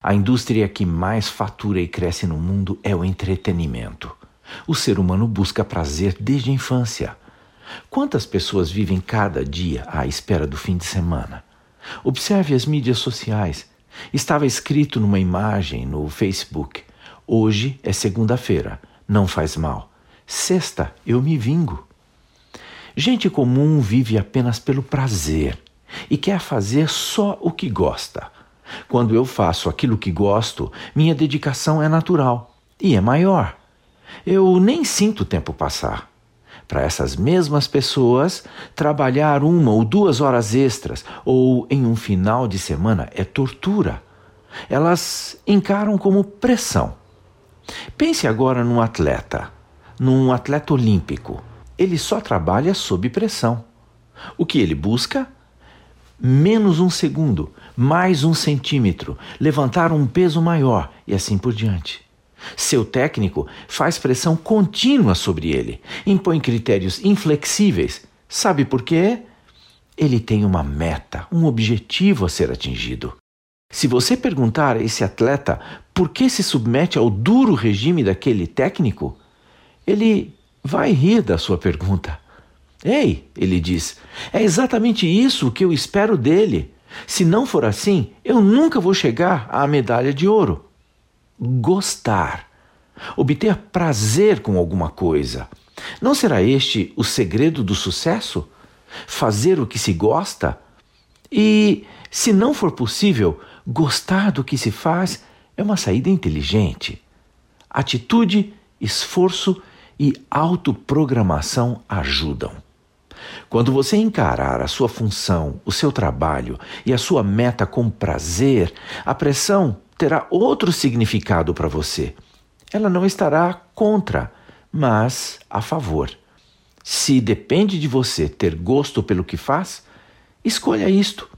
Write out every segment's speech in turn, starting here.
A indústria que mais fatura e cresce no mundo é o entretenimento. O ser humano busca prazer desde a infância. Quantas pessoas vivem cada dia à espera do fim de semana? Observe as mídias sociais. Estava escrito numa imagem no Facebook: Hoje é segunda-feira, não faz mal. Sexta, eu me vingo. Gente comum vive apenas pelo prazer e quer fazer só o que gosta. Quando eu faço aquilo que gosto, minha dedicação é natural e é maior. Eu nem sinto o tempo passar. Para essas mesmas pessoas, trabalhar uma ou duas horas extras ou em um final de semana é tortura. Elas encaram como pressão. Pense agora num atleta, num atleta olímpico. Ele só trabalha sob pressão. O que ele busca menos um segundo, mais um centímetro, levantar um peso maior e assim por diante. Seu técnico faz pressão contínua sobre ele, impõe critérios inflexíveis. Sabe por quê? Ele tem uma meta, um objetivo a ser atingido. Se você perguntar a esse atleta por que se submete ao duro regime daquele técnico, ele vai rir da sua pergunta. Ei, ele diz, é exatamente isso que eu espero dele. Se não for assim, eu nunca vou chegar à medalha de ouro. Gostar. Obter prazer com alguma coisa. Não será este o segredo do sucesso? Fazer o que se gosta? E, se não for possível, gostar do que se faz é uma saída inteligente. Atitude, esforço e autoprogramação ajudam. Quando você encarar a sua função, o seu trabalho e a sua meta com prazer, a pressão terá outro significado para você. Ela não estará contra, mas a favor. Se depende de você ter gosto pelo que faz, escolha isto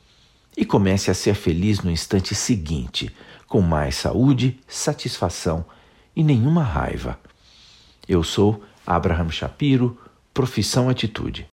e comece a ser feliz no instante seguinte, com mais saúde, satisfação e nenhuma raiva. Eu sou Abraham Shapiro, profissão atitude.